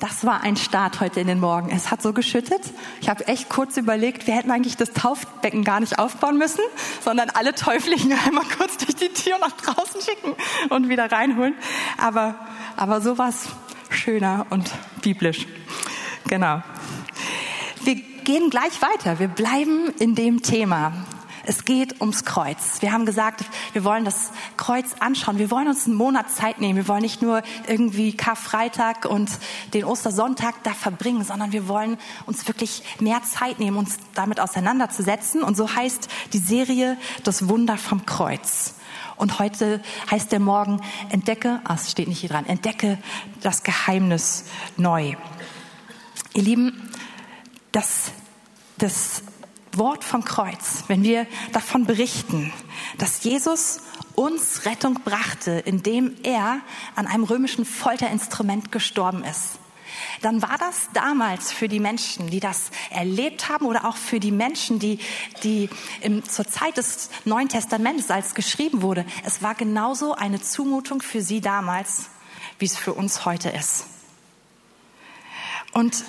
Das war ein Start heute in den Morgen. Es hat so geschüttet. Ich habe echt kurz überlegt, wir hätten eigentlich das Taufbecken gar nicht aufbauen müssen, sondern alle Täuflinge einmal kurz durch die Tür nach draußen schicken und wieder reinholen. Aber, aber sowas schöner und biblisch. Genau. Wir gehen gleich weiter. Wir bleiben in dem Thema. Es geht ums Kreuz. Wir haben gesagt, wir wollen das Kreuz anschauen. Wir wollen uns einen Monat Zeit nehmen. Wir wollen nicht nur irgendwie Karfreitag und den Ostersonntag da verbringen, sondern wir wollen uns wirklich mehr Zeit nehmen, uns damit auseinanderzusetzen. Und so heißt die Serie Das Wunder vom Kreuz. Und heute heißt der Morgen, entdecke, ah, es steht nicht hier dran, entdecke das Geheimnis neu. Ihr Lieben, das, das Wort vom Kreuz, wenn wir davon berichten, dass Jesus uns Rettung brachte, indem er an einem römischen Folterinstrument gestorben ist, dann war das damals für die Menschen, die das erlebt haben oder auch für die Menschen, die, die im, zur Zeit des Neuen Testamentes, als geschrieben wurde, es war genauso eine Zumutung für sie damals, wie es für uns heute ist. Und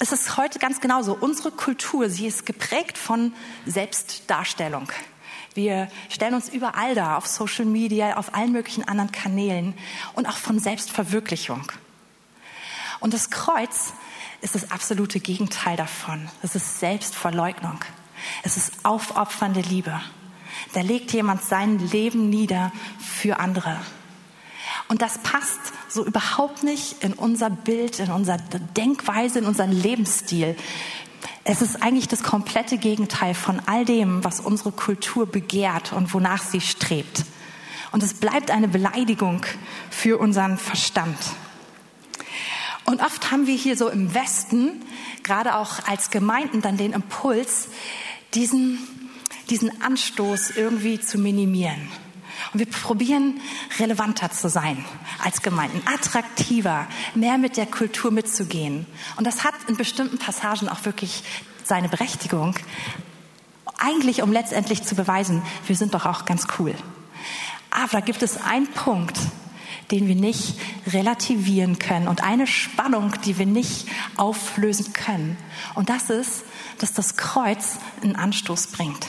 es ist heute ganz genauso. Unsere Kultur, sie ist geprägt von Selbstdarstellung. Wir stellen uns überall da, auf Social Media, auf allen möglichen anderen Kanälen und auch von Selbstverwirklichung. Und das Kreuz ist das absolute Gegenteil davon. Es ist Selbstverleugnung. Es ist aufopfernde Liebe. Da legt jemand sein Leben nieder für andere. Und das passt so überhaupt nicht in unser Bild, in unsere Denkweise, in unseren Lebensstil. Es ist eigentlich das komplette Gegenteil von all dem, was unsere Kultur begehrt und wonach sie strebt. Und es bleibt eine Beleidigung für unseren Verstand. Und oft haben wir hier so im Westen, gerade auch als Gemeinden, dann den Impuls, diesen, diesen Anstoß irgendwie zu minimieren. Und wir probieren relevanter zu sein als Gemeinden, attraktiver, mehr mit der Kultur mitzugehen. Und das hat in bestimmten Passagen auch wirklich seine Berechtigung. Eigentlich, um letztendlich zu beweisen, wir sind doch auch ganz cool. Aber da gibt es einen Punkt, den wir nicht relativieren können und eine Spannung, die wir nicht auflösen können. Und das ist, dass das Kreuz einen Anstoß bringt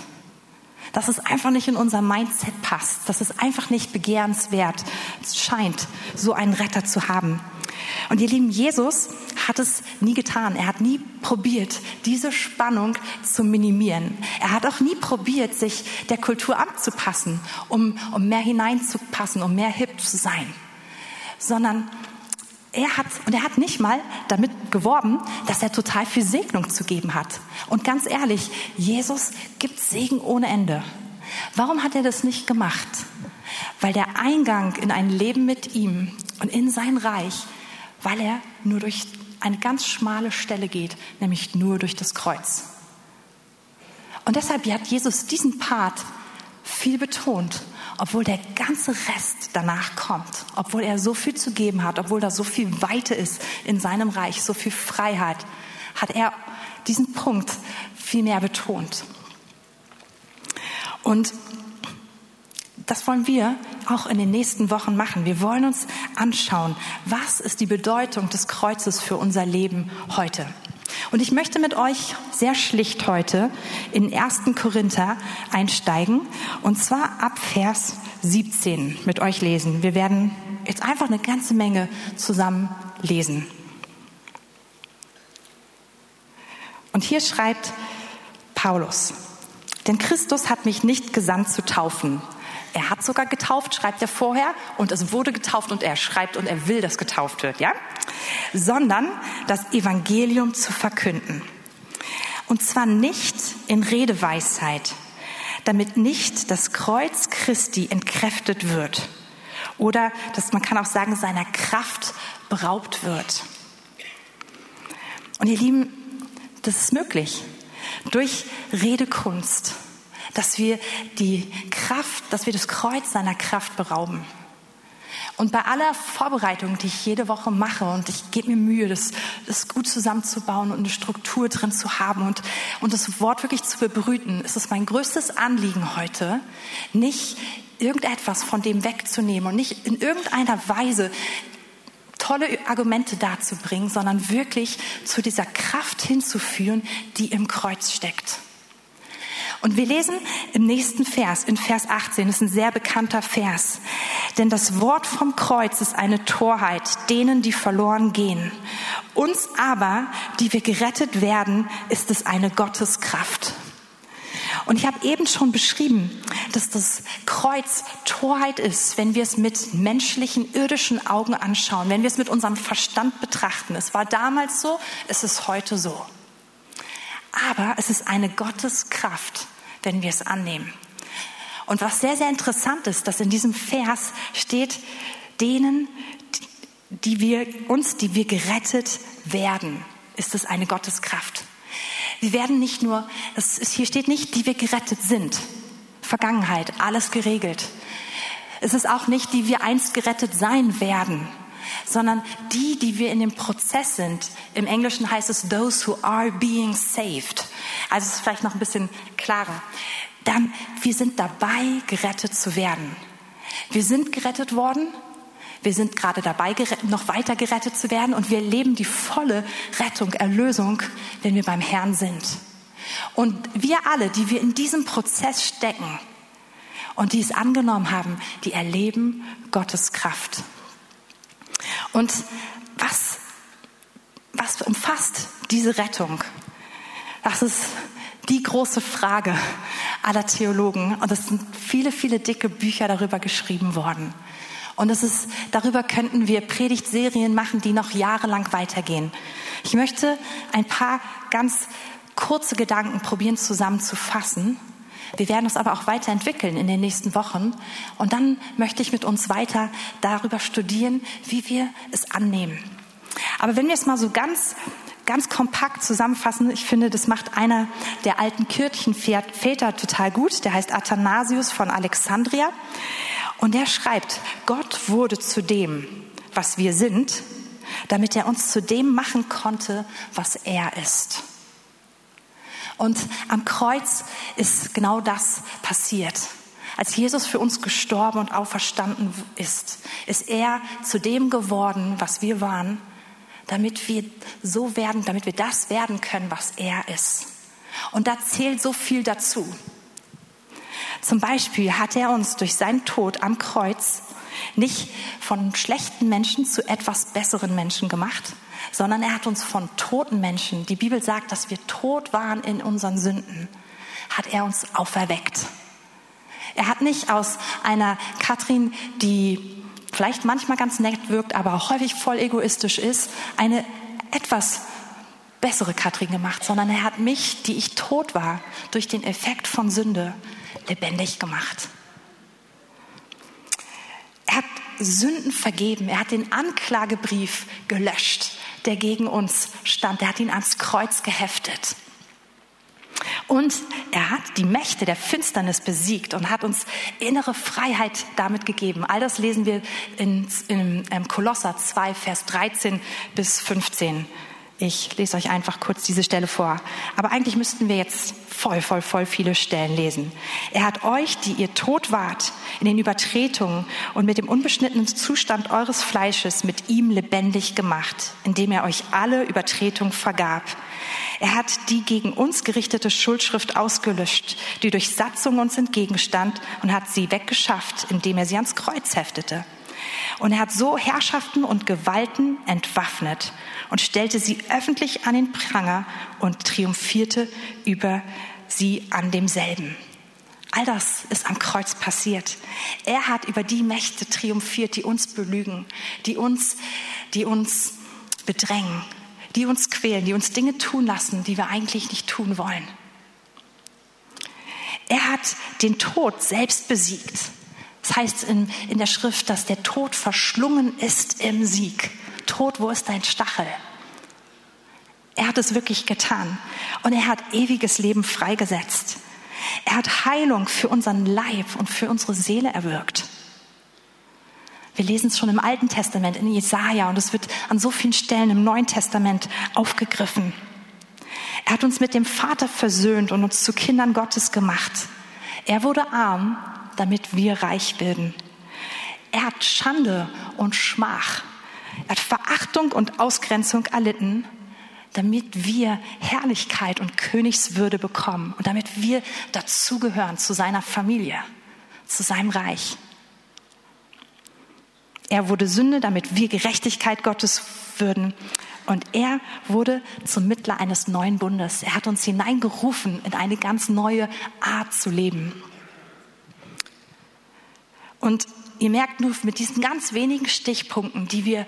dass es einfach nicht in unser Mindset passt, dass es einfach nicht begehrenswert scheint, so einen Retter zu haben. Und ihr Lieben, Jesus hat es nie getan. Er hat nie probiert, diese Spannung zu minimieren. Er hat auch nie probiert, sich der Kultur anzupassen, um, um mehr hineinzupassen, um mehr hip zu sein, sondern er hat, und er hat nicht mal damit geworben, dass er total viel Segnung zu geben hat. Und ganz ehrlich, Jesus gibt Segen ohne Ende. Warum hat er das nicht gemacht? Weil der Eingang in ein Leben mit ihm und in sein Reich, weil er nur durch eine ganz schmale Stelle geht, nämlich nur durch das Kreuz. Und deshalb hat Jesus diesen Part viel betont obwohl der ganze Rest danach kommt, obwohl er so viel zu geben hat, obwohl da so viel Weite ist in seinem Reich, so viel Freiheit, hat er diesen Punkt viel mehr betont. Und das wollen wir auch in den nächsten Wochen machen. Wir wollen uns anschauen, was ist die Bedeutung des Kreuzes für unser Leben heute. Und ich möchte mit euch sehr schlicht heute in 1. Korinther einsteigen und zwar ab Vers 17 mit euch lesen. Wir werden jetzt einfach eine ganze Menge zusammen lesen. Und hier schreibt Paulus, denn Christus hat mich nicht gesandt zu taufen. Er hat sogar getauft, schreibt er vorher, und es wurde getauft und er schreibt und er will, dass getauft wird, ja? sondern das Evangelium zu verkünden. Und zwar nicht in Redeweisheit, damit nicht das Kreuz Christi entkräftet wird oder dass man kann auch sagen, seiner Kraft beraubt wird. Und ihr Lieben, das ist möglich durch Redekunst, dass wir die Kraft, dass wir das Kreuz seiner Kraft berauben. Und bei aller Vorbereitung, die ich jede Woche mache, und ich gebe mir Mühe, das, das gut zusammenzubauen und eine Struktur drin zu haben und, und das Wort wirklich zu bebrüten, ist es mein größtes Anliegen heute, nicht irgendetwas von dem wegzunehmen und nicht in irgendeiner Weise tolle Argumente darzubringen, sondern wirklich zu dieser Kraft hinzuführen, die im Kreuz steckt. Und wir lesen im nächsten Vers, in Vers 18, das ist ein sehr bekannter Vers. Denn das Wort vom Kreuz ist eine Torheit denen, die verloren gehen. Uns aber, die wir gerettet werden, ist es eine Gotteskraft. Und ich habe eben schon beschrieben, dass das Kreuz Torheit ist, wenn wir es mit menschlichen, irdischen Augen anschauen, wenn wir es mit unserem Verstand betrachten. Es war damals so, es ist heute so. Aber es ist eine Gotteskraft, wenn wir es annehmen. Und was sehr, sehr interessant ist, dass in diesem Vers steht, denen, die wir, uns, die wir gerettet werden, ist es eine Gotteskraft. Wir werden nicht nur, es ist, hier steht nicht, die wir gerettet sind. Vergangenheit, alles geregelt. Es ist auch nicht, die wir einst gerettet sein werden, sondern die, die wir in dem Prozess sind. Im Englischen heißt es those who are being saved. Also es ist vielleicht noch ein bisschen klarer. Dann, wir sind dabei, gerettet zu werden. Wir sind gerettet worden, wir sind gerade dabei, noch weiter gerettet zu werden und wir leben die volle Rettung, Erlösung, wenn wir beim Herrn sind. Und wir alle, die wir in diesem Prozess stecken und die es angenommen haben, die erleben Gottes Kraft. Und was, was umfasst diese Rettung? Das ist die große Frage aller Theologen. Und es sind viele, viele dicke Bücher darüber geschrieben worden. Und es ist, darüber könnten wir Predigtserien machen, die noch jahrelang weitergehen. Ich möchte ein paar ganz kurze Gedanken probieren zusammenzufassen. Wir werden es aber auch weiterentwickeln in den nächsten Wochen. Und dann möchte ich mit uns weiter darüber studieren, wie wir es annehmen. Aber wenn wir es mal so ganz ganz kompakt zusammenfassen. Ich finde, das macht einer der alten Kirchenväter total gut. Der heißt Athanasius von Alexandria. Und der schreibt, Gott wurde zu dem, was wir sind, damit er uns zu dem machen konnte, was er ist. Und am Kreuz ist genau das passiert. Als Jesus für uns gestorben und auferstanden ist, ist er zu dem geworden, was wir waren, damit wir so werden, damit wir das werden können, was er ist. Und da zählt so viel dazu. Zum Beispiel hat er uns durch seinen Tod am Kreuz nicht von schlechten Menschen zu etwas besseren Menschen gemacht, sondern er hat uns von toten Menschen, die Bibel sagt, dass wir tot waren in unseren Sünden, hat er uns auferweckt. Er hat nicht aus einer Katrin, die vielleicht manchmal ganz nett wirkt, aber auch häufig voll egoistisch ist, eine etwas bessere Katrin gemacht, sondern er hat mich, die ich tot war, durch den Effekt von Sünde, lebendig gemacht. Er hat Sünden vergeben. Er hat den Anklagebrief gelöscht, der gegen uns stand. Er hat ihn ans Kreuz geheftet. Und er hat die Mächte der Finsternis besiegt und hat uns innere Freiheit damit gegeben. All das lesen wir in, in, in Kolosser 2, Vers 13 bis 15. Ich lese euch einfach kurz diese Stelle vor. Aber eigentlich müssten wir jetzt voll, voll, voll viele Stellen lesen. Er hat euch, die ihr tot wart, in den Übertretungen und mit dem unbeschnittenen Zustand eures Fleisches mit ihm lebendig gemacht, indem er euch alle Übertretungen vergab. Er hat die gegen uns gerichtete Schuldschrift ausgelöscht, die durch Satzung uns entgegenstand und hat sie weggeschafft, indem er sie ans Kreuz heftete. Und er hat so Herrschaften und Gewalten entwaffnet und stellte sie öffentlich an den Pranger und triumphierte über sie an demselben. All das ist am Kreuz passiert. Er hat über die Mächte triumphiert, die uns belügen, die uns, die uns bedrängen, die uns quälen, die uns Dinge tun lassen, die wir eigentlich nicht tun wollen. Er hat den Tod selbst besiegt. Das heißt in, in der Schrift, dass der Tod verschlungen ist im Sieg. Tod, wo ist dein Stachel? Er hat es wirklich getan. Und er hat ewiges Leben freigesetzt. Er hat Heilung für unseren Leib und für unsere Seele erwirkt. Wir lesen es schon im Alten Testament, in Jesaja, und es wird an so vielen Stellen im Neuen Testament aufgegriffen. Er hat uns mit dem Vater versöhnt und uns zu Kindern Gottes gemacht. Er wurde arm, damit wir reich werden. Er hat Schande und Schmach Er hat Verachtung und Ausgrenzung erlitten, damit wir Herrlichkeit und Königswürde bekommen und damit wir dazugehören zu seiner Familie, zu seinem Reich. Er wurde Sünde, damit wir Gerechtigkeit Gottes würden. Und er wurde zum Mittler eines neuen Bundes. Er hat uns hineingerufen in eine ganz neue Art zu leben. Und ihr merkt nur mit diesen ganz wenigen Stichpunkten, die wir,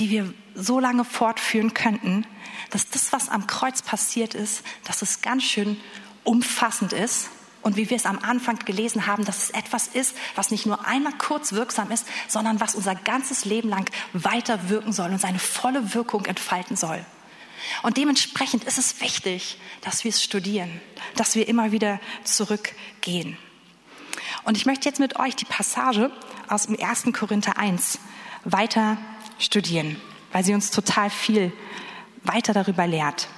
die wir so lange fortführen könnten, dass das, was am Kreuz passiert ist, dass es ganz schön umfassend ist und wie wir es am Anfang gelesen haben, dass es etwas ist, was nicht nur einmal kurz wirksam ist, sondern was unser ganzes Leben lang weiter wirken soll und seine volle Wirkung entfalten soll. Und dementsprechend ist es wichtig, dass wir es studieren, dass wir immer wieder zurückgehen. Und ich möchte jetzt mit euch die Passage aus dem 1. Korinther 1 weiter studieren, weil sie uns total viel weiter darüber lehrt.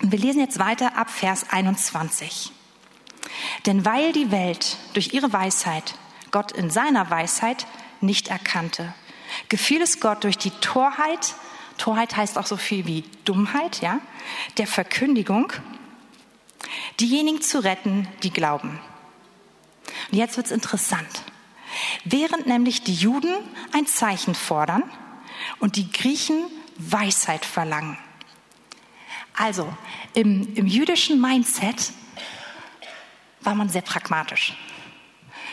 Und wir lesen jetzt weiter ab Vers 21. Denn weil die Welt durch ihre Weisheit Gott in seiner Weisheit nicht erkannte, gefiel es Gott durch die Torheit, Torheit heißt auch so viel wie Dummheit, ja, der Verkündigung, diejenigen zu retten, die glauben. Und jetzt wird's interessant. Während nämlich die Juden ein Zeichen fordern und die Griechen Weisheit verlangen. Also im, im jüdischen Mindset war man sehr pragmatisch.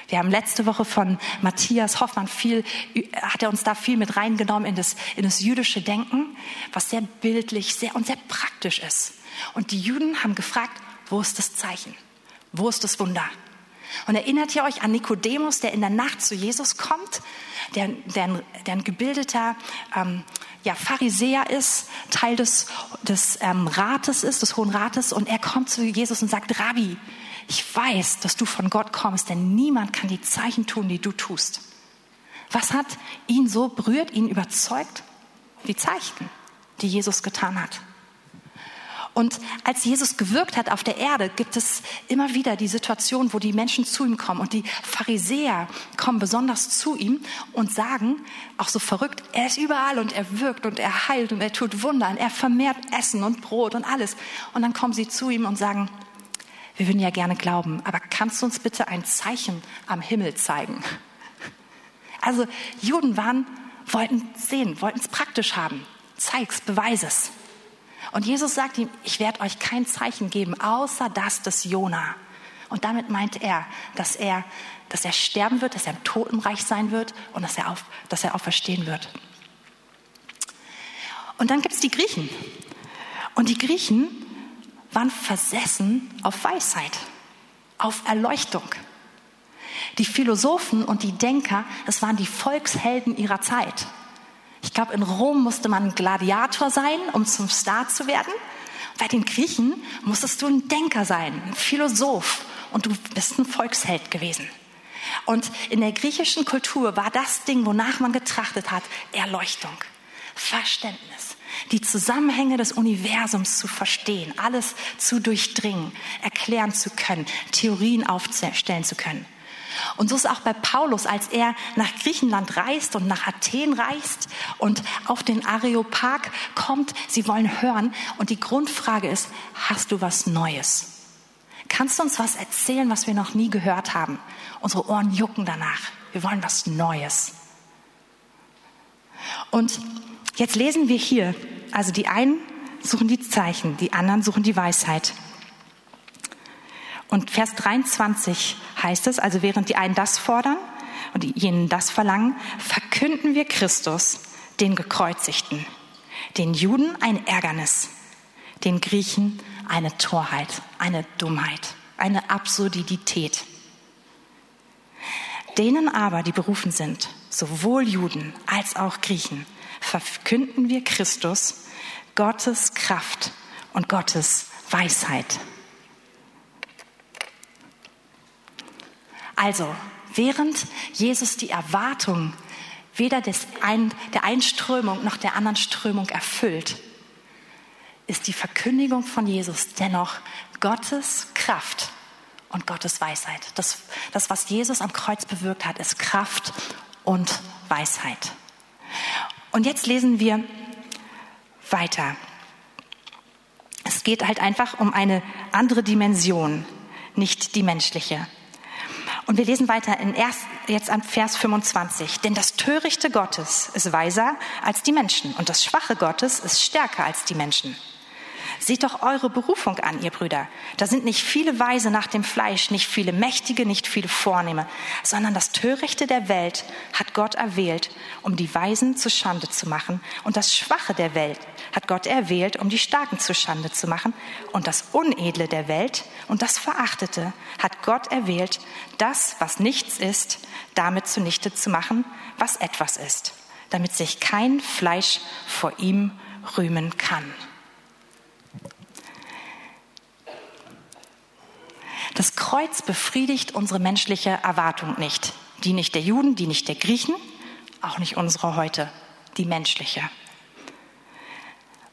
Wir haben letzte Woche von Matthias Hoffmann viel, hat er uns da viel mit reingenommen in das, in das jüdische Denken, was sehr bildlich sehr, und sehr praktisch ist. Und die Juden haben gefragt, wo ist das Zeichen? Wo ist das Wunder? Und erinnert ihr euch an Nikodemus, der in der Nacht zu Jesus kommt, der, der, der ein gebildeter ähm, ja, Pharisäer ist, Teil des, des ähm, Rates ist, des Hohen Rates, und er kommt zu Jesus und sagt, Rabbi, ich weiß, dass du von Gott kommst, denn niemand kann die Zeichen tun, die du tust. Was hat ihn so berührt, ihn überzeugt? Die Zeichen, die Jesus getan hat. Und als Jesus gewirkt hat auf der Erde, gibt es immer wieder die Situation, wo die Menschen zu ihm kommen. Und die Pharisäer kommen besonders zu ihm und sagen, auch so verrückt, er ist überall und er wirkt und er heilt und er tut Wunder und er vermehrt Essen und Brot und alles. Und dann kommen sie zu ihm und sagen, wir würden ja gerne glauben, aber kannst du uns bitte ein Zeichen am Himmel zeigen? Also Juden waren, wollten sehen, wollten es praktisch haben. Zeig's, beweis es. Und Jesus sagt ihm, ich werde euch kein Zeichen geben, außer das des Jona. Und damit meint er, dass er, dass er sterben wird, dass er im Totenreich sein wird und dass er, auf, dass er auferstehen wird. Und dann gibt es die Griechen. Und die Griechen waren versessen auf Weisheit, auf Erleuchtung. Die Philosophen und die Denker, das waren die Volkshelden ihrer Zeit. Ich glaube, in Rom musste man Gladiator sein, um zum Star zu werden. Bei den Griechen musstest du ein Denker sein, ein Philosoph und du bist ein Volksheld gewesen. Und in der griechischen Kultur war das Ding, wonach man getrachtet hat, Erleuchtung, Verständnis, die Zusammenhänge des Universums zu verstehen, alles zu durchdringen, erklären zu können, Theorien aufstellen zu können. Und so ist auch bei Paulus, als er nach Griechenland reist und nach Athen reist und auf den Areopag kommt, sie wollen hören. Und die Grundfrage ist, hast du was Neues? Kannst du uns was erzählen, was wir noch nie gehört haben? Unsere Ohren jucken danach. Wir wollen was Neues. Und jetzt lesen wir hier, also die einen suchen die Zeichen, die anderen suchen die Weisheit. Und Vers 23 heißt es, also während die einen das fordern und jenen das verlangen, verkünden wir Christus, den Gekreuzigten, den Juden ein Ärgernis, den Griechen eine Torheit, eine Dummheit, eine Absurdität. Denen aber, die berufen sind, sowohl Juden als auch Griechen, verkünden wir Christus, Gottes Kraft und Gottes Weisheit. Also, während Jesus die Erwartung weder des ein, der einen Strömung noch der anderen Strömung erfüllt, ist die Verkündigung von Jesus dennoch Gottes Kraft und Gottes Weisheit. Das, das, was Jesus am Kreuz bewirkt hat, ist Kraft und Weisheit. Und jetzt lesen wir weiter. Es geht halt einfach um eine andere Dimension, nicht die menschliche. Und wir lesen weiter in erst, jetzt am Vers 25. Denn das Törichte Gottes ist weiser als die Menschen und das Schwache Gottes ist stärker als die Menschen. Seht doch eure Berufung an, ihr Brüder. Da sind nicht viele Weise nach dem Fleisch, nicht viele Mächtige, nicht viele Vornehme, sondern das Törichte der Welt hat Gott erwählt, um die Weisen zu Schande zu machen. Und das Schwache der Welt hat Gott erwählt, um die Starken zu Schande zu machen. Und das Unedle der Welt und das Verachtete hat Gott erwählt, das, was nichts ist, damit zunichte zu machen, was etwas ist, damit sich kein Fleisch vor ihm rühmen kann. Das Kreuz befriedigt unsere menschliche Erwartung nicht. Die nicht der Juden, die nicht der Griechen, auch nicht unsere heute, die menschliche.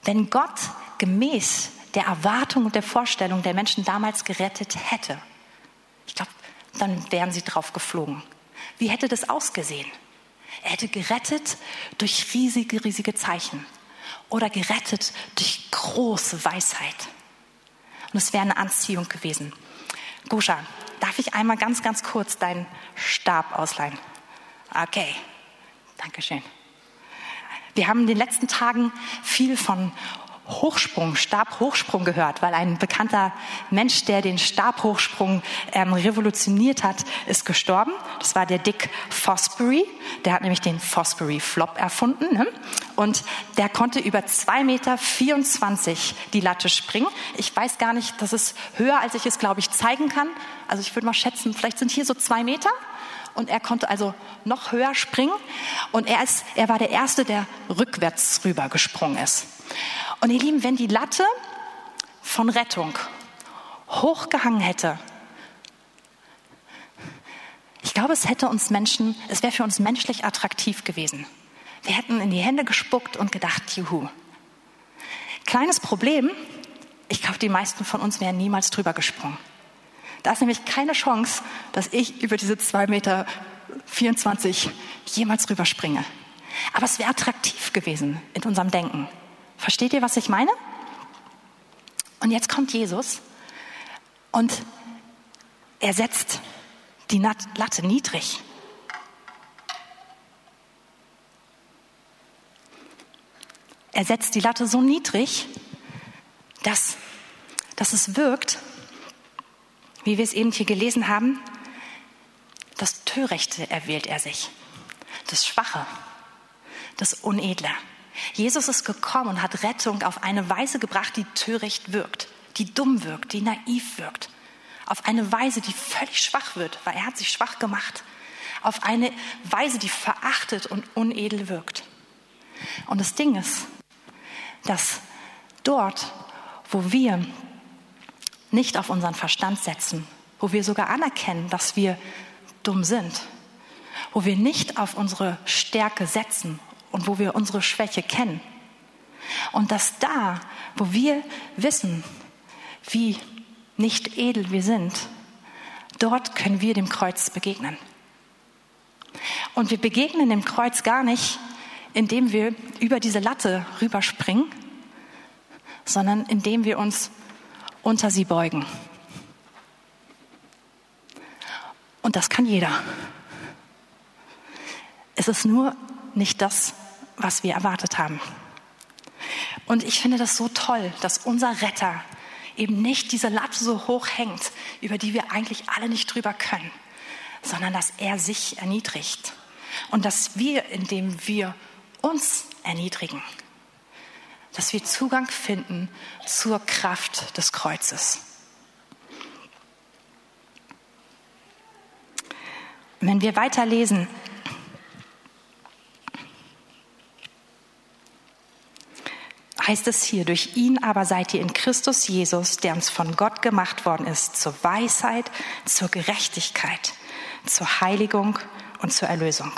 Wenn Gott gemäß der Erwartung und der Vorstellung der Menschen damals gerettet hätte, ich glaube, dann wären sie drauf geflogen. Wie hätte das ausgesehen? Er hätte gerettet durch riesige, riesige Zeichen oder gerettet durch große Weisheit. Und es wäre eine Anziehung gewesen. Guscha, darf ich einmal ganz, ganz kurz deinen Stab ausleihen? Okay, Dankeschön. Wir haben in den letzten Tagen viel von Hochsprung, Stabhochsprung gehört, weil ein bekannter Mensch, der den Stabhochsprung ähm, revolutioniert hat, ist gestorben. Das war der Dick Fosbury. Der hat nämlich den Fosbury Flop erfunden. Ne? Und der konnte über 2,24 Meter die Latte springen. Ich weiß gar nicht, das ist höher, als ich es, glaube ich, zeigen kann. Also ich würde mal schätzen, vielleicht sind hier so zwei Meter und er konnte also noch höher springen und er, ist, er war der Erste, der rückwärts rüber gesprungen ist. Und ihr Lieben, wenn die Latte von Rettung hochgehangen hätte, ich glaube, es hätte uns Menschen, es wäre für uns menschlich attraktiv gewesen. Wir hätten in die Hände gespuckt und gedacht, juhu. Kleines Problem, ich glaube, die meisten von uns wären niemals drüber gesprungen. Da ist nämlich keine Chance, dass ich über diese 2,24 Meter jemals rüberspringe. Aber es wäre attraktiv gewesen in unserem Denken. Versteht ihr, was ich meine? Und jetzt kommt Jesus und er setzt die Latte niedrig. Er setzt die Latte so niedrig, dass, dass es wirkt, wie wir es eben hier gelesen haben, das Törichte erwählt er sich, das Schwache, das Unedle. Jesus ist gekommen und hat Rettung auf eine Weise gebracht, die töricht wirkt, die dumm wirkt, die naiv wirkt. Auf eine Weise, die völlig schwach wird, weil er hat sich schwach gemacht. Auf eine Weise, die verachtet und unedel wirkt. Und das Ding ist, dass dort, wo wir nicht auf unseren Verstand setzen, wo wir sogar anerkennen, dass wir dumm sind, wo wir nicht auf unsere Stärke setzen und wo wir unsere Schwäche kennen. Und dass da, wo wir wissen, wie nicht edel wir sind, dort können wir dem Kreuz begegnen. Und wir begegnen dem Kreuz gar nicht, indem wir über diese Latte rüberspringen, sondern indem wir uns unter sie beugen. Und das kann jeder. Es ist nur nicht das, was wir erwartet haben. Und ich finde das so toll, dass unser Retter eben nicht diese Latte so hoch hängt, über die wir eigentlich alle nicht drüber können, sondern dass er sich erniedrigt und dass wir, indem wir uns erniedrigen, dass wir Zugang finden zur Kraft des Kreuzes. Wenn wir weiterlesen, heißt es hier, durch ihn aber seid ihr in Christus Jesus, der uns von Gott gemacht worden ist, zur Weisheit, zur Gerechtigkeit, zur Heiligung und zur Erlösung.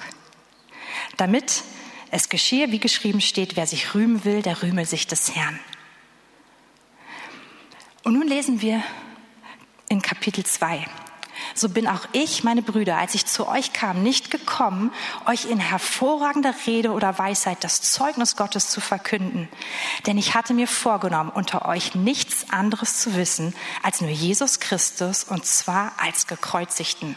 Damit es geschehe, wie geschrieben steht, wer sich rühmen will, der rühme sich des Herrn. Und nun lesen wir in Kapitel 2. so bin auch ich, meine Brüder, als ich zu euch kam, nicht gekommen, euch in hervorragender Rede oder Weisheit das Zeugnis Gottes zu verkünden. Denn ich hatte mir vorgenommen, unter euch nichts anderes zu wissen, als nur Jesus Christus und zwar als gekreuzigten.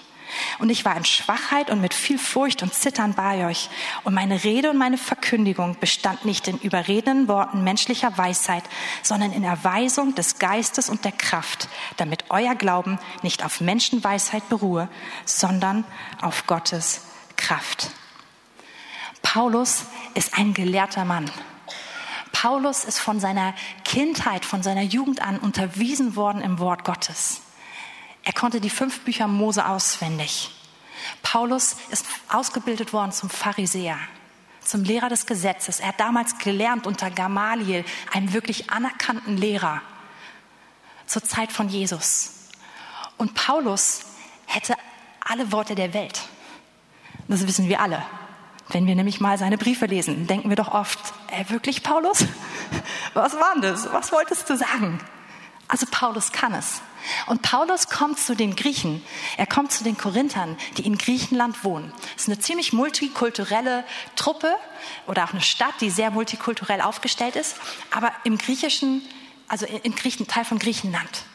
Und ich war in Schwachheit und mit viel Furcht und Zittern bei euch. Und meine Rede und meine Verkündigung bestand nicht in überredenden Worten menschlicher Weisheit, sondern in Erweisung des Geistes und der Kraft, damit euer Glauben nicht auf Menschenweisheit beruhe, sondern auf Gottes Kraft. Paulus ist ein gelehrter Mann. Paulus ist von seiner Kindheit, von seiner Jugend an unterwiesen worden im Wort Gottes. Er konnte die fünf Bücher Mose auswendig. Paulus ist ausgebildet worden zum Pharisäer, zum Lehrer des Gesetzes. Er hat damals gelernt unter Gamaliel, einem wirklich anerkannten Lehrer, zur Zeit von Jesus. Und Paulus hätte alle Worte der Welt. Das wissen wir alle. Wenn wir nämlich mal seine Briefe lesen, denken wir doch oft, äh, wirklich Paulus? Was war denn das? Was wolltest du sagen? Also Paulus kann es. Und Paulus kommt zu den Griechen. Er kommt zu den Korinthern, die in Griechenland wohnen. Es ist eine ziemlich multikulturelle Truppe oder auch eine Stadt, die sehr multikulturell aufgestellt ist, aber im griechischen, also im Griechen, Teil von Griechenland.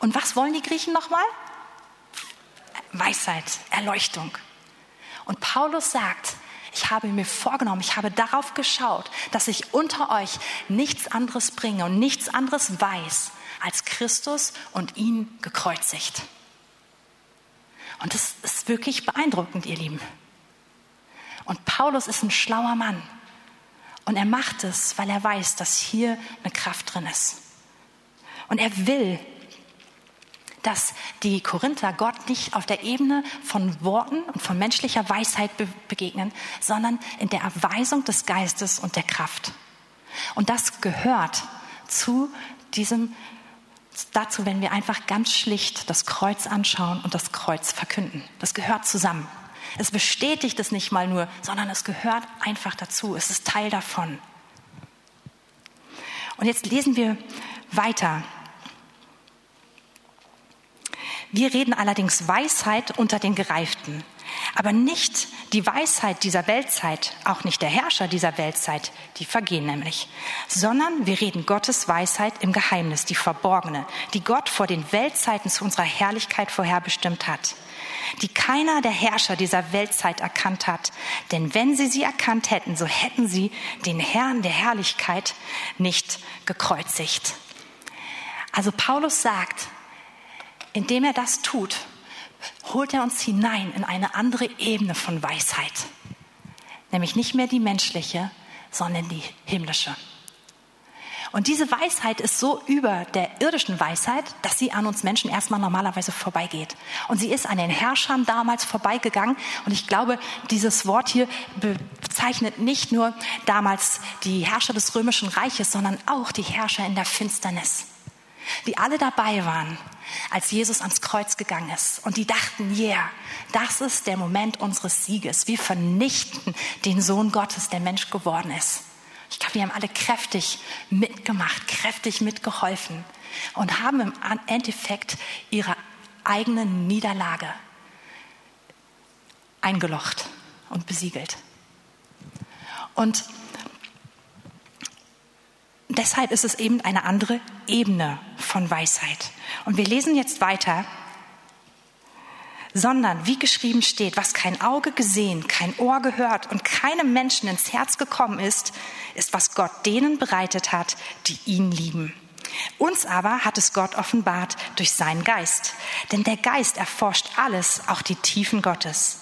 Und was wollen die Griechen nochmal? Weisheit, Erleuchtung. Und Paulus sagt, ich habe mir vorgenommen, ich habe darauf geschaut, dass ich unter euch nichts anderes bringe und nichts anderes weiß als Christus und ihn gekreuzigt. Und das ist wirklich beeindruckend, ihr Lieben. Und Paulus ist ein schlauer Mann. Und er macht es, weil er weiß, dass hier eine Kraft drin ist. Und er will, dass die Korinther Gott nicht auf der Ebene von Worten und von menschlicher Weisheit be begegnen, sondern in der Erweisung des Geistes und der Kraft. Und das gehört zu diesem dazu, wenn wir einfach ganz schlicht das Kreuz anschauen und das Kreuz verkünden. Das gehört zusammen. Es bestätigt es nicht mal nur, sondern es gehört einfach dazu. Es ist Teil davon. Und jetzt lesen wir weiter. Wir reden allerdings Weisheit unter den Gereiften. Aber nicht die Weisheit dieser Weltzeit, auch nicht der Herrscher dieser Weltzeit, die vergehen nämlich, sondern wir reden Gottes Weisheit im Geheimnis, die verborgene, die Gott vor den Weltzeiten zu unserer Herrlichkeit vorherbestimmt hat, die keiner der Herrscher dieser Weltzeit erkannt hat. Denn wenn sie sie erkannt hätten, so hätten sie den Herrn der Herrlichkeit nicht gekreuzigt. Also Paulus sagt, indem er das tut, holt er uns hinein in eine andere Ebene von Weisheit. Nämlich nicht mehr die menschliche, sondern die himmlische. Und diese Weisheit ist so über der irdischen Weisheit, dass sie an uns Menschen erstmal normalerweise vorbeigeht. Und sie ist an den Herrschern damals vorbeigegangen. Und ich glaube, dieses Wort hier bezeichnet nicht nur damals die Herrscher des römischen Reiches, sondern auch die Herrscher in der Finsternis die alle dabei waren, als Jesus ans Kreuz gegangen ist. Und die dachten, yeah, das ist der Moment unseres Sieges. Wir vernichten den Sohn Gottes, der Mensch geworden ist. Ich glaube, wir haben alle kräftig mitgemacht, kräftig mitgeholfen und haben im Endeffekt ihre eigene Niederlage eingelocht und besiegelt. Und deshalb ist es eben eine andere Ebene von Weisheit. Und wir lesen jetzt weiter, sondern wie geschrieben steht, was kein Auge gesehen, kein Ohr gehört und keinem Menschen ins Herz gekommen ist, ist, was Gott denen bereitet hat, die ihn lieben. Uns aber hat es Gott offenbart durch seinen Geist. Denn der Geist erforscht alles, auch die Tiefen Gottes.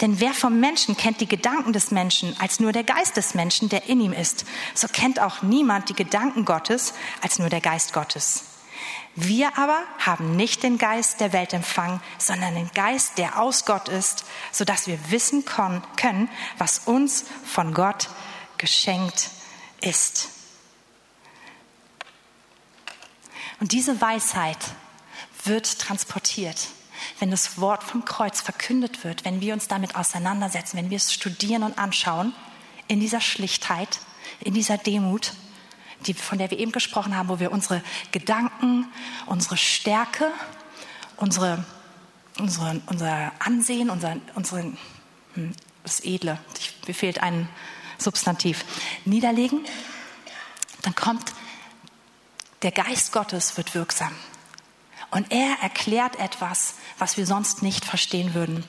Denn wer vom Menschen kennt die Gedanken des Menschen als nur der Geist des Menschen, der in ihm ist, so kennt auch niemand die Gedanken Gottes als nur der Geist Gottes. Wir aber haben nicht den Geist der Welt empfangen, sondern den Geist, der aus Gott ist, so dass wir wissen können, was uns von Gott geschenkt ist. Und diese Weisheit wird transportiert wenn das Wort vom Kreuz verkündet wird, wenn wir uns damit auseinandersetzen, wenn wir es studieren und anschauen, in dieser Schlichtheit, in dieser Demut, die, von der wir eben gesprochen haben, wo wir unsere Gedanken, unsere Stärke, unsere unsere, unser Ansehen, unser, unseren, hm, das Edle, mir fehlt ein Substantiv, niederlegen, dann kommt der Geist Gottes wird wirksam. Und er erklärt etwas, was wir sonst nicht verstehen würden.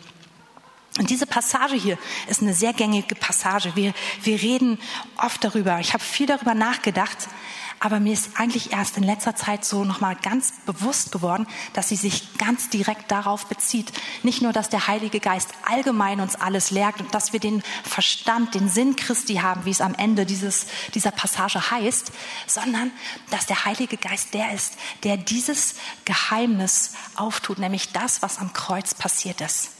Und diese Passage hier ist eine sehr gängige Passage. Wir, wir reden oft darüber. Ich habe viel darüber nachgedacht, aber mir ist eigentlich erst in letzter Zeit so nochmal ganz bewusst geworden, dass sie sich ganz direkt darauf bezieht. Nicht nur, dass der Heilige Geist allgemein uns alles lehrt und dass wir den Verstand, den Sinn Christi haben, wie es am Ende dieses, dieser Passage heißt, sondern dass der Heilige Geist der ist, der dieses Geheimnis auftut, nämlich das, was am Kreuz passiert ist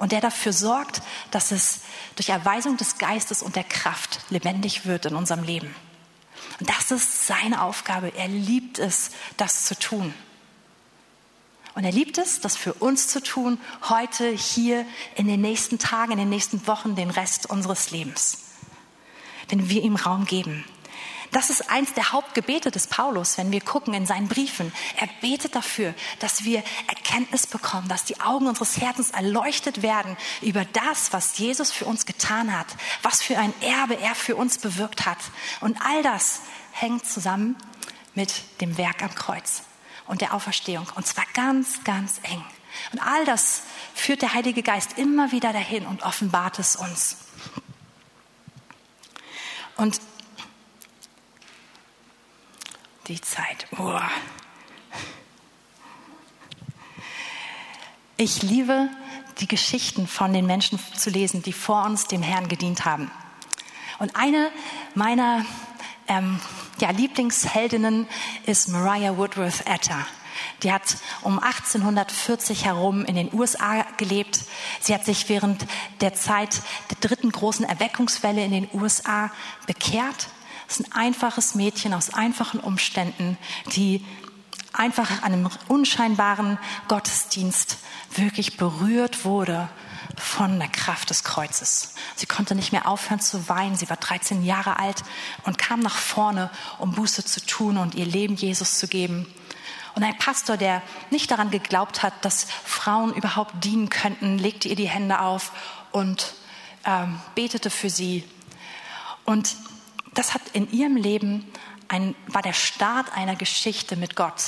und der dafür sorgt, dass es durch Erweisung des Geistes und der Kraft lebendig wird in unserem Leben. Und das ist seine Aufgabe. Er liebt es, das zu tun. Und er liebt es, das für uns zu tun, heute, hier, in den nächsten Tagen, in den nächsten Wochen, den Rest unseres Lebens. Wenn wir ihm Raum geben. Das ist eins der Hauptgebete des Paulus, wenn wir gucken in seinen Briefen. Er betet dafür, dass wir Erkenntnis bekommen, dass die Augen unseres Herzens erleuchtet werden über das, was Jesus für uns getan hat, was für ein Erbe er für uns bewirkt hat. Und all das hängt zusammen mit dem Werk am Kreuz und der Auferstehung. Und zwar ganz, ganz eng. Und all das führt der Heilige Geist immer wieder dahin und offenbart es uns. Und die Zeit. Oh. Ich liebe die Geschichten von den Menschen zu lesen, die vor uns dem Herrn gedient haben. Und eine meiner ähm, ja, Lieblingsheldinnen ist Mariah Woodworth Etta. Die hat um 1840 herum in den USA gelebt. Sie hat sich während der Zeit der dritten großen Erweckungswelle in den USA bekehrt ist ein einfaches Mädchen aus einfachen Umständen, die einfach einem unscheinbaren Gottesdienst wirklich berührt wurde von der Kraft des Kreuzes. Sie konnte nicht mehr aufhören zu weinen. Sie war 13 Jahre alt und kam nach vorne, um Buße zu tun und ihr Leben Jesus zu geben. Und ein Pastor, der nicht daran geglaubt hat, dass Frauen überhaupt dienen könnten, legte ihr die Hände auf und ähm, betete für sie. Und das hat in ihrem Leben ein, war der Start einer Geschichte mit Gott.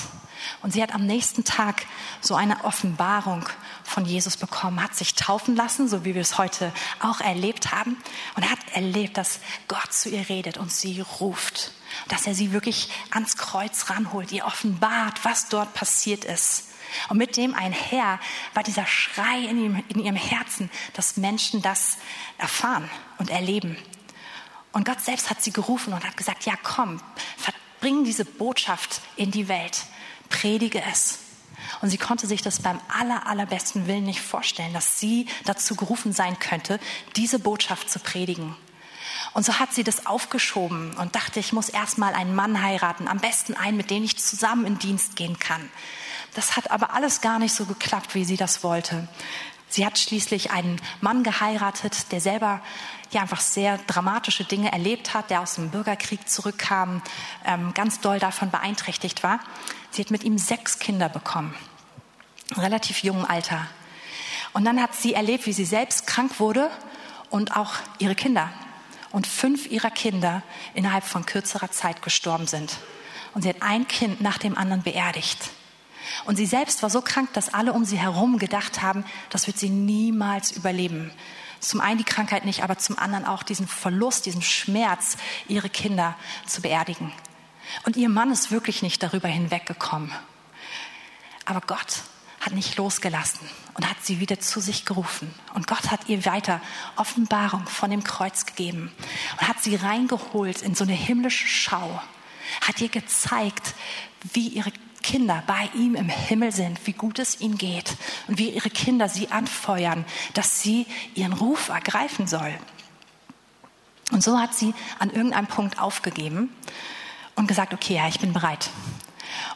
Und sie hat am nächsten Tag so eine Offenbarung von Jesus bekommen, hat sich taufen lassen, so wie wir es heute auch erlebt haben, und hat erlebt, dass Gott zu ihr redet und sie ruft, dass er sie wirklich ans Kreuz ranholt, ihr offenbart, was dort passiert ist. Und mit dem einher war dieser Schrei in ihrem, in ihrem Herzen, dass Menschen das erfahren und erleben. Und Gott selbst hat sie gerufen und hat gesagt, ja komm, bring diese Botschaft in die Welt, predige es. Und sie konnte sich das beim aller, allerbesten Willen nicht vorstellen, dass sie dazu gerufen sein könnte, diese Botschaft zu predigen. Und so hat sie das aufgeschoben und dachte, ich muss erst mal einen Mann heiraten, am besten einen, mit dem ich zusammen in Dienst gehen kann. Das hat aber alles gar nicht so geklappt, wie sie das wollte. Sie hat schließlich einen Mann geheiratet, der selber ja einfach sehr dramatische Dinge erlebt hat, der aus dem Bürgerkrieg zurückkam, ähm, ganz doll davon beeinträchtigt war. Sie hat mit ihm sechs Kinder bekommen, relativ jungen Alter. Und dann hat sie erlebt, wie sie selbst krank wurde und auch ihre Kinder. Und fünf ihrer Kinder innerhalb von kürzerer Zeit gestorben sind. Und sie hat ein Kind nach dem anderen beerdigt. Und sie selbst war so krank, dass alle um sie herum gedacht haben, das wird sie niemals überleben. Zum einen die Krankheit nicht, aber zum anderen auch diesen Verlust, diesen Schmerz, ihre Kinder zu beerdigen. Und ihr Mann ist wirklich nicht darüber hinweggekommen. Aber Gott hat nicht losgelassen und hat sie wieder zu sich gerufen. Und Gott hat ihr weiter Offenbarung von dem Kreuz gegeben und hat sie reingeholt in so eine himmlische Schau, hat ihr gezeigt, wie ihre Kinder bei ihm im Himmel sind, wie gut es ihnen geht und wie ihre Kinder sie anfeuern, dass sie ihren Ruf ergreifen soll. Und so hat sie an irgendeinem Punkt aufgegeben und gesagt, okay, ja, ich bin bereit.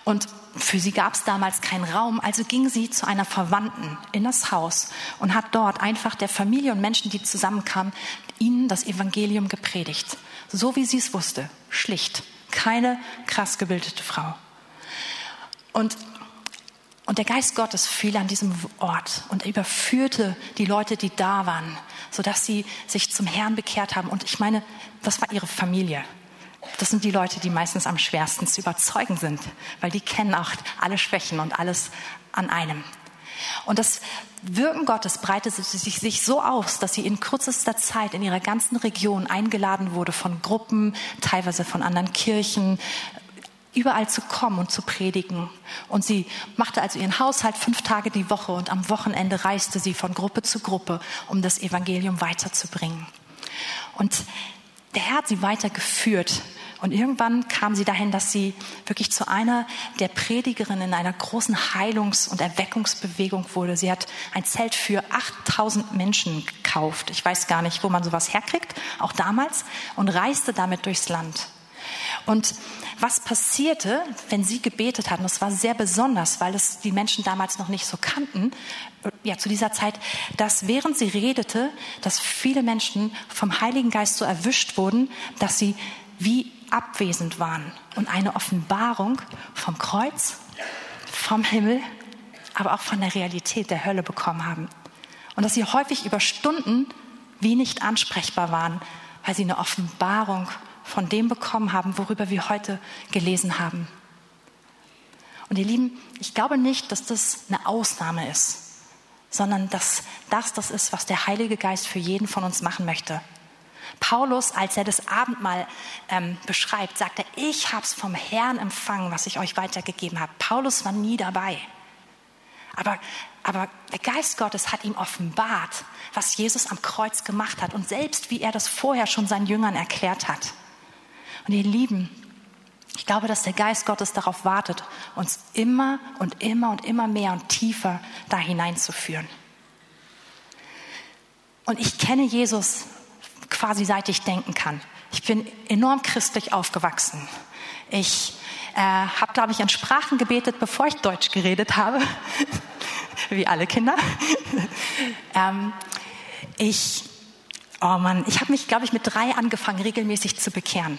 Und für sie gab es damals keinen Raum, also ging sie zu einer Verwandten in das Haus und hat dort einfach der Familie und Menschen, die zusammenkamen, ihnen das Evangelium gepredigt. So wie sie es wusste, schlicht, keine krass gebildete Frau. Und Und der Geist Gottes fiel an diesem Ort und überführte die Leute, die da waren, sodass sie sich zum Herrn bekehrt haben. Und ich meine, was war ihre Familie? Das sind die Leute, die meistens am schwersten zu überzeugen sind, weil die kennen auch alle Schwächen und alles an einem. Und das Wirken Gottes breitete sich so aus, dass sie in kürzester Zeit in ihrer ganzen Region eingeladen wurde von Gruppen, teilweise von anderen Kirchen, überall zu kommen und zu predigen. Und sie machte also ihren Haushalt fünf Tage die Woche und am Wochenende reiste sie von Gruppe zu Gruppe, um das Evangelium weiterzubringen. Und der Herr hat sie weitergeführt. Und irgendwann kam sie dahin, dass sie wirklich zu einer der Predigerinnen in einer großen Heilungs- und Erweckungsbewegung wurde. Sie hat ein Zelt für 8000 Menschen gekauft. Ich weiß gar nicht, wo man sowas herkriegt, auch damals, und reiste damit durchs Land. Und was passierte, wenn sie gebetet hatten, das war sehr besonders, weil es die Menschen damals noch nicht so kannten, ja, zu dieser Zeit, dass während sie redete, dass viele Menschen vom Heiligen Geist so erwischt wurden, dass sie wie abwesend waren und eine Offenbarung vom Kreuz, vom Himmel, aber auch von der Realität der Hölle bekommen haben. Und dass sie häufig über Stunden wie nicht ansprechbar waren, weil sie eine Offenbarung von dem bekommen haben, worüber wir heute gelesen haben. Und ihr Lieben, ich glaube nicht, dass das eine Ausnahme ist, sondern dass das das ist, was der Heilige Geist für jeden von uns machen möchte. Paulus, als er das Abendmahl ähm, beschreibt, sagt er, ich habe es vom Herrn empfangen, was ich euch weitergegeben habe. Paulus war nie dabei. Aber, aber der Geist Gottes hat ihm offenbart, was Jesus am Kreuz gemacht hat und selbst wie er das vorher schon seinen Jüngern erklärt hat. Und ihr Lieben, ich glaube, dass der Geist Gottes darauf wartet, uns immer und immer und immer mehr und tiefer da hineinzuführen. Und ich kenne Jesus quasi seit ich denken kann. Ich bin enorm christlich aufgewachsen. Ich äh, habe, glaube ich, in Sprachen gebetet, bevor ich Deutsch geredet habe, wie alle Kinder. ähm, ich, oh Mann, ich habe mich, glaube ich, mit drei angefangen, regelmäßig zu bekehren.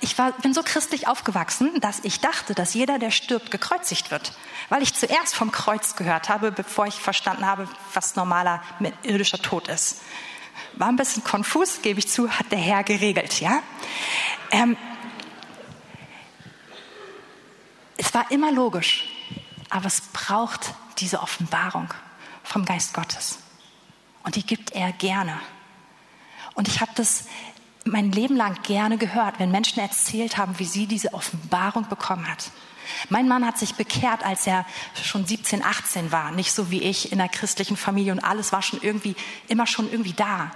Ich war, bin so christlich aufgewachsen, dass ich dachte, dass jeder, der stirbt, gekreuzigt wird. Weil ich zuerst vom Kreuz gehört habe, bevor ich verstanden habe, was normaler irdischer Tod ist. War ein bisschen konfus, gebe ich zu, hat der Herr geregelt, ja. Ähm, es war immer logisch, aber es braucht diese Offenbarung vom Geist Gottes. Und die gibt er gerne. Und ich habe das mein Leben lang gerne gehört, wenn Menschen erzählt haben, wie sie diese Offenbarung bekommen hat. Mein Mann hat sich bekehrt, als er schon 17, 18 war, nicht so wie ich in einer christlichen Familie und alles war schon irgendwie, immer schon irgendwie da.